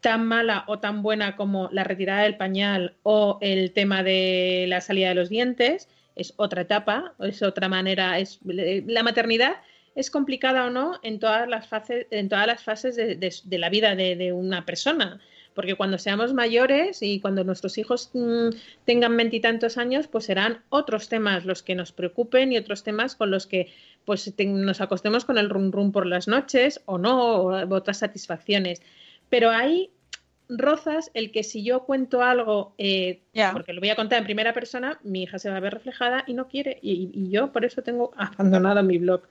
tan mala o tan buena como la retirada del pañal o el tema de la salida de los dientes. Es otra etapa, es otra manera. Es, la maternidad es complicada o no en todas las fases, en todas las fases de, de- de la vida de, de una persona. Porque cuando seamos mayores y cuando nuestros hijos mm, tengan veintitantos años, pues serán otros temas los que nos preocupen y otros temas con los que pues te- nos acostemos con el rum rum por las noches o no, o otras satisfacciones. Pero hay rozas el que si yo cuento algo, eh, porque lo voy a contar en primera persona, mi hija se va a ver reflejada y no quiere. Y, y yo por eso tengo abandonado mi blog.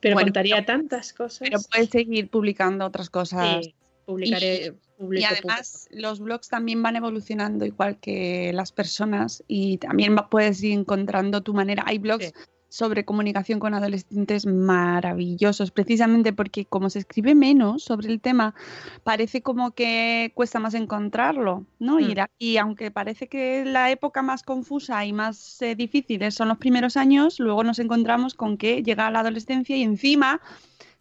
Pero Bueno, contaría pero- tantas cosas. Pero puedes seguir publicando otras cosas. Sí, publicaré. Y además los blogs también van evolucionando igual que las personas y también puedes ir encontrando tu manera. Hay blogs Sí. Sobre comunicación con adolescentes maravillosos, precisamente porque como se escribe menos sobre el tema, parece como que cuesta más encontrarlo, ¿no? Mm. Y, era- y aunque parece que la época más confusa y más eh, difícil son los primeros años, luego nos encontramos con que llega la adolescencia y encima,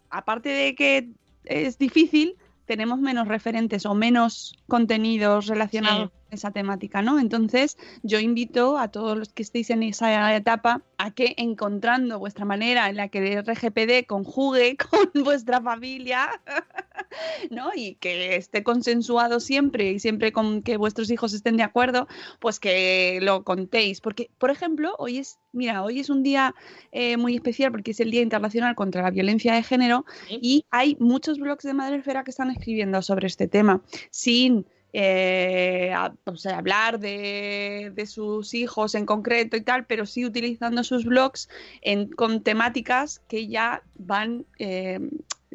aparte de que es difícil, tenemos menos referentes o menos contenidos relacionados Sí. Esa temática, ¿no? Entonces, yo invito a todos los que estéis en esa etapa a que encontrando vuestra manera en la que el RGPD conjugue con vuestra familia, ¿no? Y que esté consensuado siempre y siempre con que vuestros hijos estén de acuerdo, pues que lo contéis. Porque, por ejemplo, hoy es, mira, hoy es un día eh, muy especial porque es el Día Internacional contra la Violencia de Género y hay muchos blogs de Madresfera que están escribiendo sobre este tema sin eh, a- o sea, hablar de, de sus hijos en concreto y tal, pero sí utilizando sus blogs en- con temáticas que ya van, eh,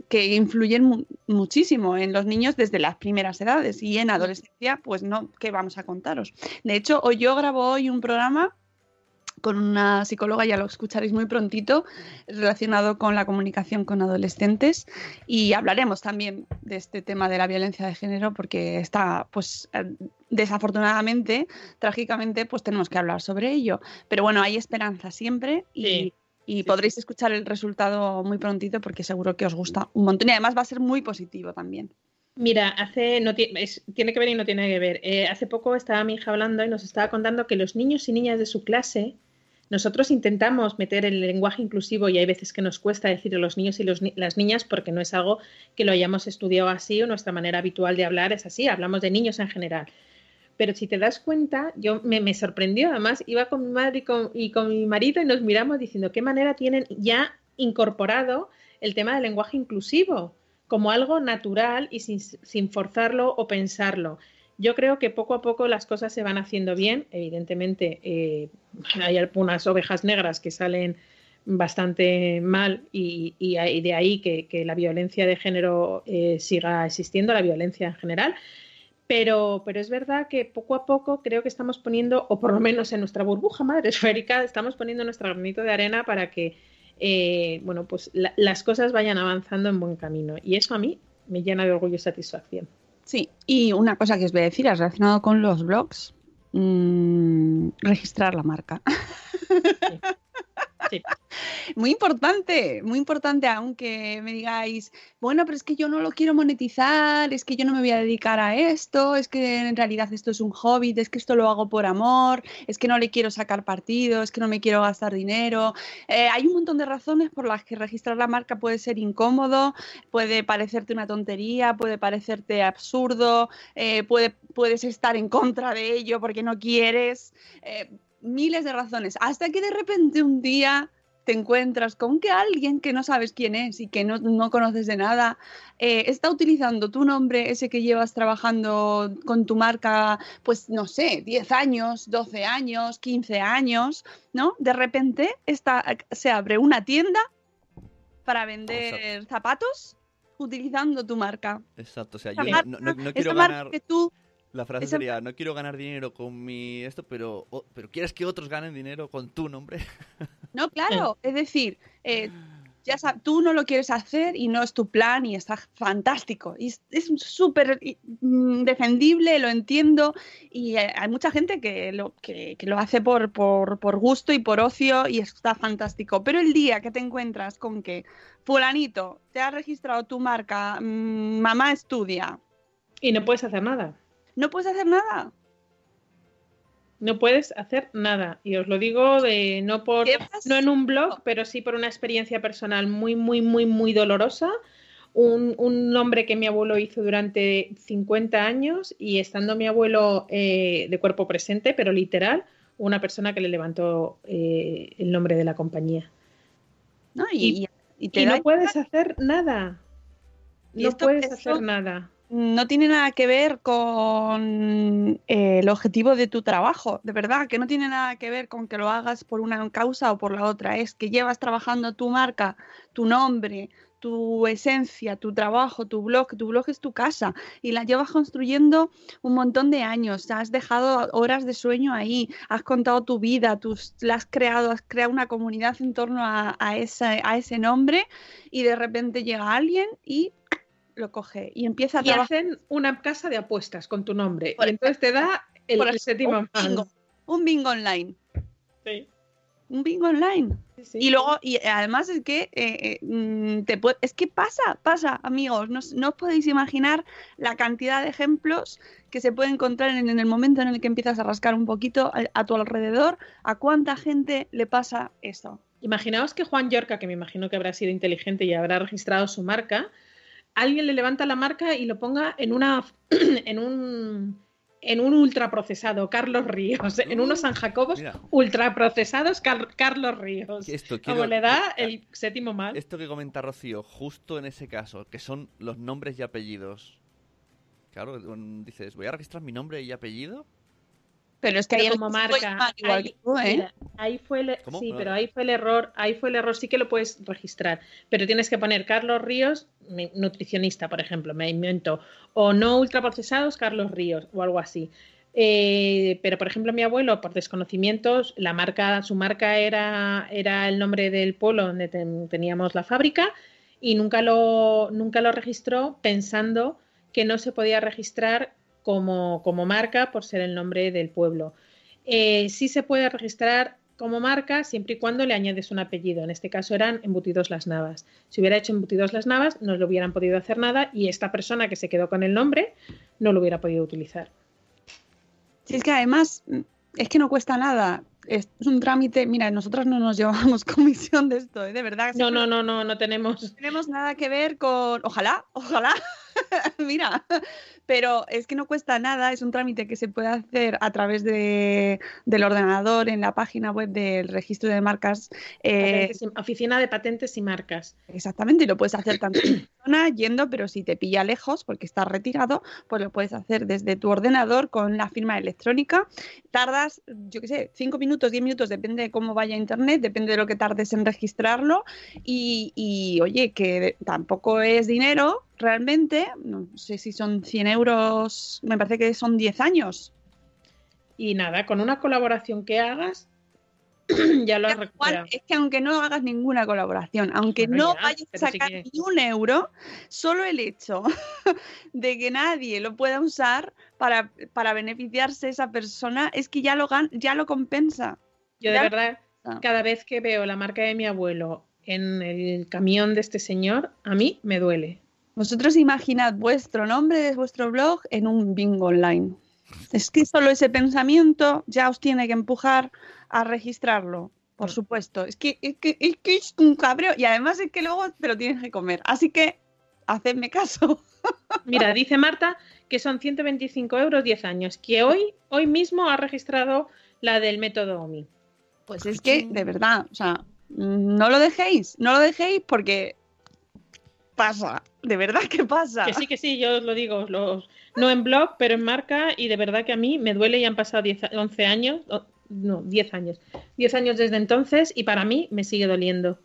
que influyen mu- muchísimo en los niños desde las primeras edades y en adolescencia, pues no, ¿qué vamos a contaros? De hecho, hoy yo grabo hoy un programa con una psicóloga, ya lo escucharéis muy prontito, relacionado con la comunicación con adolescentes y hablaremos también de este tema de la violencia de género porque está, pues, eh, desafortunadamente, trágicamente, pues tenemos que hablar sobre ello. Pero bueno, hay esperanza siempre y, Sí. y Sí, podréis escuchar el resultado muy prontito porque seguro que os gusta un montón y además va a ser muy positivo también. Mira, hace no es- tiene que ver y no tiene que ver. Eh, hace poco estaba mi hija hablando y nos estaba contando que los niños y niñas de su clase, nosotros intentamos meter el lenguaje inclusivo y hay veces que nos cuesta decir a los niños y las niñas porque no es algo que lo hayamos estudiado así o nuestra manera habitual de hablar es así, hablamos de niños en general. Pero si te das cuenta, yo me, sorprendió. Además, iba con mi madre y con, mi marido y nos miramos diciendo qué manera tienen ya incorporado el tema del lenguaje inclusivo como algo natural y sin forzarlo o pensarlo. Yo creo que poco a poco las cosas se van haciendo bien. Evidentemente, eh, hay algunas ovejas negras que salen bastante mal y, y de ahí que, la violencia de género eh, siga existiendo, la violencia en general. Pero, pero es verdad que poco a poco creo que estamos poniendo, o por lo menos en nuestra burbuja madre esférica, estamos poniendo nuestro granito de arena para que eh, bueno, pues la- las cosas vayan avanzando en buen camino. Y eso a mí me llena de orgullo y satisfacción. Sí, y una cosa que os voy a decir, relacionado con los blogs, mm, registrar la marca. Sí, Muy importante, muy importante, aunque me digáis, bueno, pero es que yo no lo quiero monetizar, es que yo no me voy a dedicar a esto, es que en realidad esto es un hobby, es que esto lo hago por amor, es que no le quiero sacar partido, es que no me quiero gastar dinero. Eh, hay un montón de razones por las que registrar la marca puede ser incómodo, puede parecerte una tontería, puede parecerte absurdo, eh, puede, puedes estar en contra de ello porque no quieres. eh, miles de razones, hasta que de repente un día te encuentras con que alguien que no sabes quién es y que no, no conoces de nada eh, está utilizando tu nombre, ese que llevas trabajando con tu marca, pues no sé, 10 años, 12 años, 15 años, ¿no? De repente está, se abre una tienda para vender zapatos utilizando tu marca. Exacto, o sea, yo no, no- no esa quiero ganar... que tú La frase esa- sería, no quiero ganar dinero con mi esto, pero, o- pero ¿quieres que otros ganen dinero con tu nombre? No, claro, es decir, eh, ya sab- tú no lo quieres hacer y no es tu plan y está fantástico. Y es súper mm, defendible, lo entiendo. Y eh, hay mucha gente que lo, que, que lo hace por, por, por gusto y por ocio y está fantástico. Pero el día que te encuentras con que fulanito te ha registrado tu marca, mm, mamá estudia, Y no puedes hacer nada. No puedes hacer nada. No puedes hacer nada. Y os lo digo de no por no en un blog, pero sí por una experiencia personal muy, muy, muy, muy dolorosa. Un, un nombre que mi abuelo hizo durante 50 años y estando mi abuelo eh, de cuerpo presente, pero literal, una persona que le levantó eh, el nombre de la compañía. ¿no? Y, Y- y- y te Y da no puedes hacer nada. No puedes hacer nada. No tiene nada que ver con eh, el objetivo de tu trabajo, de verdad, que no tiene nada que ver con que lo hagas por una causa o por la otra, es que llevas trabajando tu marca, tu nombre, tu esencia, tu trabajo, tu blog, tu blog es tu casa y la llevas construyendo un montón de años, has dejado horas de sueño ahí, has contado tu vida, tus, la has creado, has creado una comunidad en torno a ese nombre y de repente llega alguien y lo coge y empieza a Y trabajar. hacen una casa de apuestas con tu nombre. Por y entonces te da el, Por el séptimo un bingo, un bingo online. Sí, Un bingo online. sí, sí. Y luego, y además es que eh, eh, mm, te puede- es que pasa, pasa, amigos. No, os- no os podéis imaginar la cantidad de ejemplos que se puede encontrar en, en el momento en el que empiezas a rascar un poquito a, a tu alrededor, a cuánta gente le pasa esto. Imaginaos que Juan Yorca, que me imagino que habrá sido inteligente y habrá registrado su marca, alguien le levanta la marca y lo ponga en una en un en un ultraprocesado, Carlos Ríos, en unos San Jacobos Mira. ultraprocesados, Car- Carlos Ríos. Esto, Como le da el séptimo mal. Esto que comenta Rocío, justo en ese caso, que son los nombres y apellidos. Claro, dices, voy a registrar mi nombre y apellido. Pero es que Pero como marca, puede llamar igual ahí, que tú, ¿eh? mira, ahí fue el, ¿Cómo? sí, No. pero ahí fue el error, ahí fue el error, sí que lo puedes registrar, pero tienes que poner Carlos Ríos, nutricionista, por ejemplo, me invento, o no ultraprocesados, Carlos Ríos, o algo así. Eh, pero, por ejemplo, mi abuelo, por desconocimientos, la marca, su marca era, era el nombre del pueblo donde ten- teníamos la fábrica y nunca lo, nunca lo registró pensando que no se podía registrar como, como marca por ser el nombre del pueblo. Eh, sí se puede registrar como marca siempre y cuando le añades un apellido. En este caso eran Embutidos Las Navas. Si hubiera hecho Embutidos Las Navas, no le hubieran podido hacer nada y esta persona que se quedó con el nombre no lo hubiera podido utilizar. Si es que además es que no cuesta nada. Es es un trámite. Mira, nosotros no nos llevamos comisión de esto, ¿eh? de verdad. No, no, no, no, no tenemos. No tenemos nada que ver con. Ojalá, ojalá. Mira, pero es que no cuesta nada, es un trámite que se puede hacer a través de, del ordenador en la página web del registro de marcas. eh, Oficina de Patentes y Marcas. Exactamente, y lo puedes hacer tanto en persona yendo, pero si te pilla lejos porque estás retirado, pues lo puedes hacer desde tu ordenador con la firma electrónica. Tardas, yo qué sé, 5 minutos, 10 minutos, depende de cómo vaya internet, depende de lo que tardes en registrarlo. Y, y, oye, que tampoco es dinero realmente, no sé si son 100 euros, me parece que son 10 años. Y nada, con una colaboración que hagas, ya lo has recuperado. es que aunque no hagas ninguna colaboración, aunque Bueno, no ya, vayas a sí sacar que- ni un euro, solo el hecho de que nadie lo pueda usar para, para beneficiarse esa persona es que ya lo, ya lo compensa. Yo de verdad cada vez que veo la marca de mi abuelo en el camión de este señor, a mí me duele. Vosotros imaginad vuestro nombre de vuestro blog en un bingo online. Es que solo ese pensamiento ya os tiene que empujar a registrarlo, por supuesto. Es que es, que, es, que es un cabreo y además es que luego te lo tienes que comer. Así que hacedme caso. Mira, dice Marta que son 125 euros 10 años, que hoy, hoy mismo ha registrado la del método OMI. Pues es que, de verdad, o sea, no lo dejéis, no lo dejéis porque pasa, de verdad que pasa. Que sí, que sí, yo os lo digo, los, no en blog, pero en marca, y de verdad que a mí me duele y han pasado 10, 11 años, no, 10 años, 10 años desde entonces, y para mí me sigue doliendo.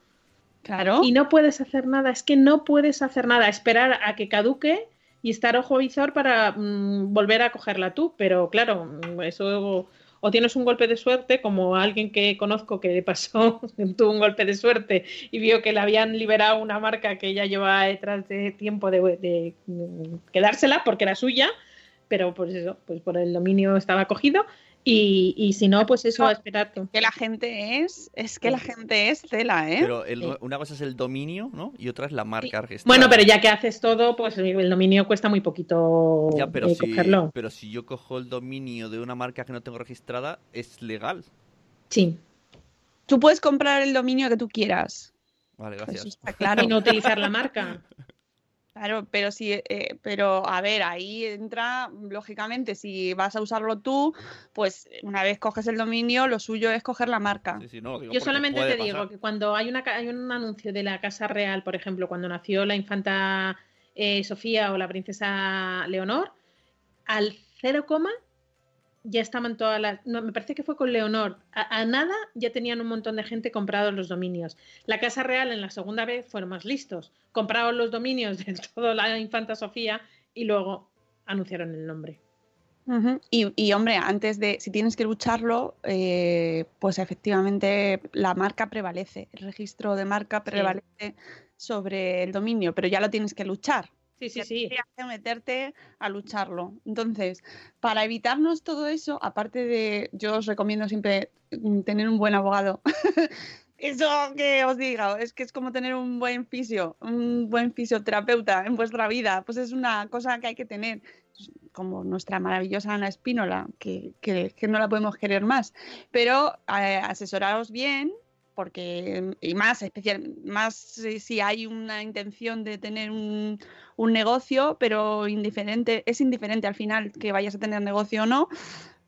Claro. Y no puedes hacer nada, es que no puedes hacer nada, esperar a que caduque y estar ojo visor para mm, volver a cogerla tú, pero claro, eso o tienes un golpe de suerte, como alguien que conozco que le pasó, tuvo un golpe de suerte y vio que le habían liberado una marca que ya llevaba detrás de tiempo de, mm, quedársela porque era suya, pero pues eso, pues por el dominio estaba cogido y, y si no, pues eso, a esperar tú. Que la gente es, es que la gente es cela, ¿eh? Pero el- Sí. una cosa es el dominio, ¿no? Y otra es la marca registrada. Bueno, pero ya que haces todo, pues el dominio cuesta muy poquito Ya, pero, eh, si, cogerlo. pero si yo cojo el dominio de una marca que no tengo registrada, es legal. Sí, Tú puedes comprar el dominio que tú quieras. Vale, Eso gracias. está claro. y no utilizar la marca. Claro, pero sí, eh, pero a ver, ahí entra, lógicamente, si vas a usarlo tú, pues una vez coges el dominio, lo suyo es coger la marca. Sí, sí, no, lo digo Yo solamente te digo pasar. que cuando hay, una, hay un anuncio de la Casa Real, por ejemplo, cuando nació la infanta eh, Sofía o la princesa Leonor, al cero coma ya estaban todas las... No, me parece que fue con Leonor. A, a nada ya tenían un montón de gente comprados los dominios. La Casa Real en la segunda vez fueron más listos. Compraron los dominios de toda la infanta Sofía y luego anunciaron el nombre. Y, hombre, antes de, si tienes que lucharlo, eh, pues efectivamente la marca prevalece, el registro de marca prevalece sobre el dominio, pero ya lo tienes que luchar. Sí, sí, sí. que meterte a lucharlo. Entonces, para evitarnos todo eso, aparte de, yo os recomiendo siempre mm, tener un buen abogado. Eso que os diga, es que es como tener un buen fisio, un buen fisioterapeuta en vuestra vida. Pues es una cosa que hay que tener, como nuestra maravillosa Ana Espínola, que, que- que no la podemos querer más. Pero eh, asesoraros bien, porque, y más especial, más eh, si hay una intención de tener un, un negocio, pero indiferente, es indiferente al final que vayas a tener negocio o no,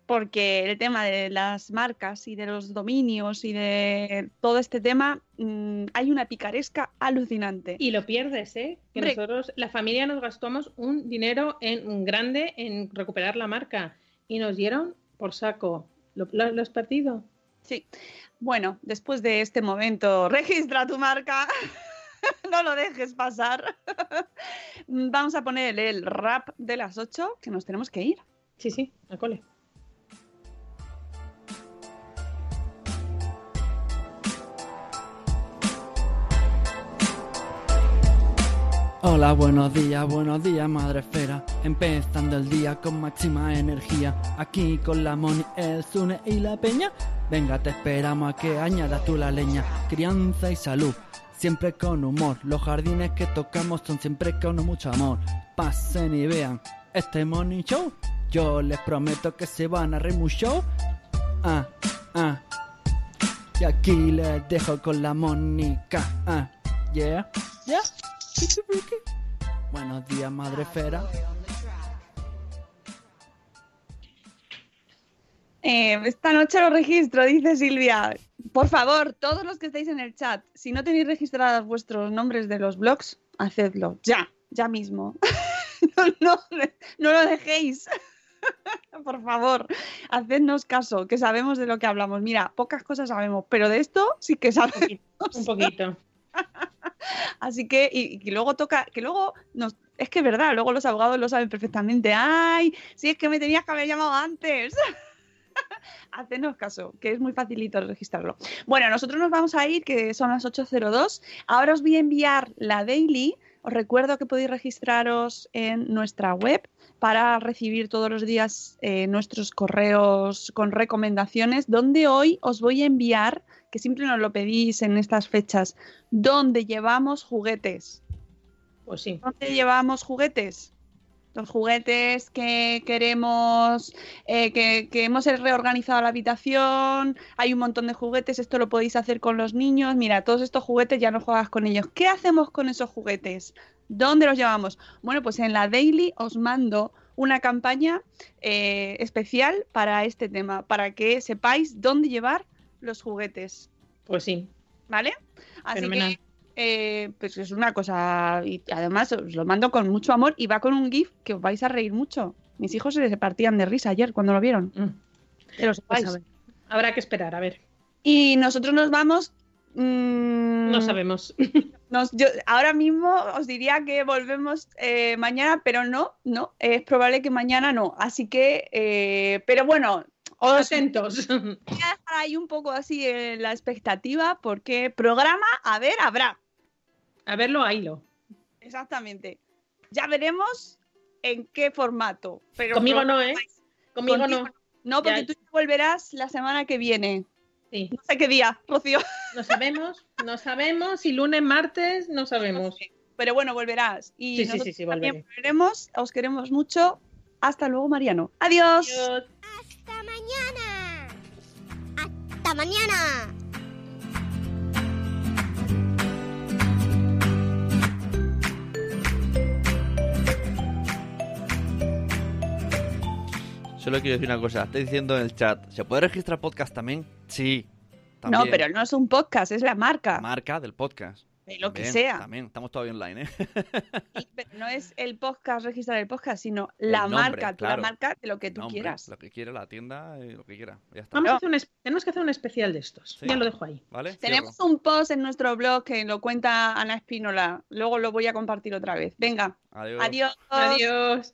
porque el tema de las marcas y de los dominios y de todo este tema, mm, hay una picaresca alucinante. Y lo pierdes, ¿eh? Que Hombre. nosotros, la familia, nos gastamos un dinero en, un grande en recuperar la marca y nos dieron por saco. ¿Lo, lo- lo has perdido? Sí. Bueno, después de este momento, registra tu marca. no lo dejes pasar. Vamos a poner el rap de las 8, que nos tenemos que ir. Sí, sí, al cole. Hola, buenos días, buenos días, madre esfera. Empezando el día con máxima energía. Aquí con la Moni, el Zune y la Peña. Venga, te esperamos a que añadas tú la leña. Crianza y salud, siempre con humor. Los jardines que tocamos son siempre con mucho amor. Pasen y vean este Money Show. Yo les prometo que se van a reír mucho. Ah, ah. Y aquí les dejo con la Mónica. Ah, yeah, yeah. Buenos días, madre esfera. Eh, esta noche lo registro, dice Silvia. Por favor, todos los que estáis en el chat, si no tenéis registrados vuestros nombres de los blogs, hacedlo ya, ya mismo. no, no, no lo dejéis. Por favor, hacednos caso, que sabemos de lo que hablamos. Mira, pocas cosas sabemos, pero de esto sí que sabemos. Un poquito. Así que, y, y luego toca, que luego nos, es que es verdad, luego los abogados lo saben perfectamente. Ay, si es que me tenías que haber llamado antes. Hacednos caso, que es muy facilito registrarlo. Bueno, nosotros nos vamos a ir, que son las 8.02. Ahora os voy a enviar la daily Os recuerdo que podéis registraros en nuestra web para recibir todos los días eh, nuestros correos con recomendaciones, donde hoy os voy a enviar, que siempre nos lo pedís en estas fechas, donde llevamos juguetes. Pues sí. ¿Dónde llevamos juguetes? Los juguetes que queremos, eh, que, que hemos reorganizado la habitación, hay un montón de juguetes, esto lo podéis hacer con los niños, mira, todos estos juguetes ya no juegas con ellos. ¿Qué hacemos con esos juguetes? ¿Dónde los llevamos? Bueno, pues en la Daily os mando una campaña eh, especial para este tema, para que sepáis dónde llevar los juguetes. Pues sí. ¿Vale? Así Fenomenal. que eh, pues es una cosa, y además os lo mando con mucho amor y va con un GIF que os vais a reír mucho. Mis hijos se partían de risa ayer cuando lo vieron. Mm. Que lo Pues sepáis. Habrá que esperar, a ver. Y nosotros nos vamos. mm, No sabemos. nos- yo ahora mismo os diría que volvemos eh, mañana, pero no, no, es probable que mañana no. Así que, eh, pero bueno, os Atentos. voy a dejar ahí un poco así en la expectativa, porque programa, a ver, habrá. A verlo, haylo. Exactamente. Ya veremos en qué formato. Pero Conmigo no, ¿eh? Conmigo Contigo no. No, porque Ya. tú ya volverás la semana que viene. Sí. No sé qué día, Rocío. No sabemos, no sabemos. Si lunes, martes, no sabemos. Pero bueno, volverás. Y Sí, sí, nosotros sí, sí, también volveré. volveremos. Os queremos mucho. Hasta luego, Mariano. Adiós. Adiós. Hasta mañana. Hasta mañana. Solo quiero decir una cosa. Está diciendo en el chat. ¿Se puede registrar podcast también? Sí. No, pero no es un podcast, es la marca. Marca del podcast. de lo que sea. También, estamos todavía online, ¿eh? Y- pero no es el podcast, registrar el podcast, sino la nombre, marca, la marca de lo que tú Nombre, quieras. Lo que quiera, la tienda, eh, lo que quiera. Ya está. Vamos a hacer un tenemos que hacer un especial de estos. Sí. Ya lo dejo ahí. ¿Vale? Tenemos un post en nuestro blog que lo cuenta Ana Espínola. Luego lo voy a compartir otra vez. Venga, Adiós. adiós. Adiós.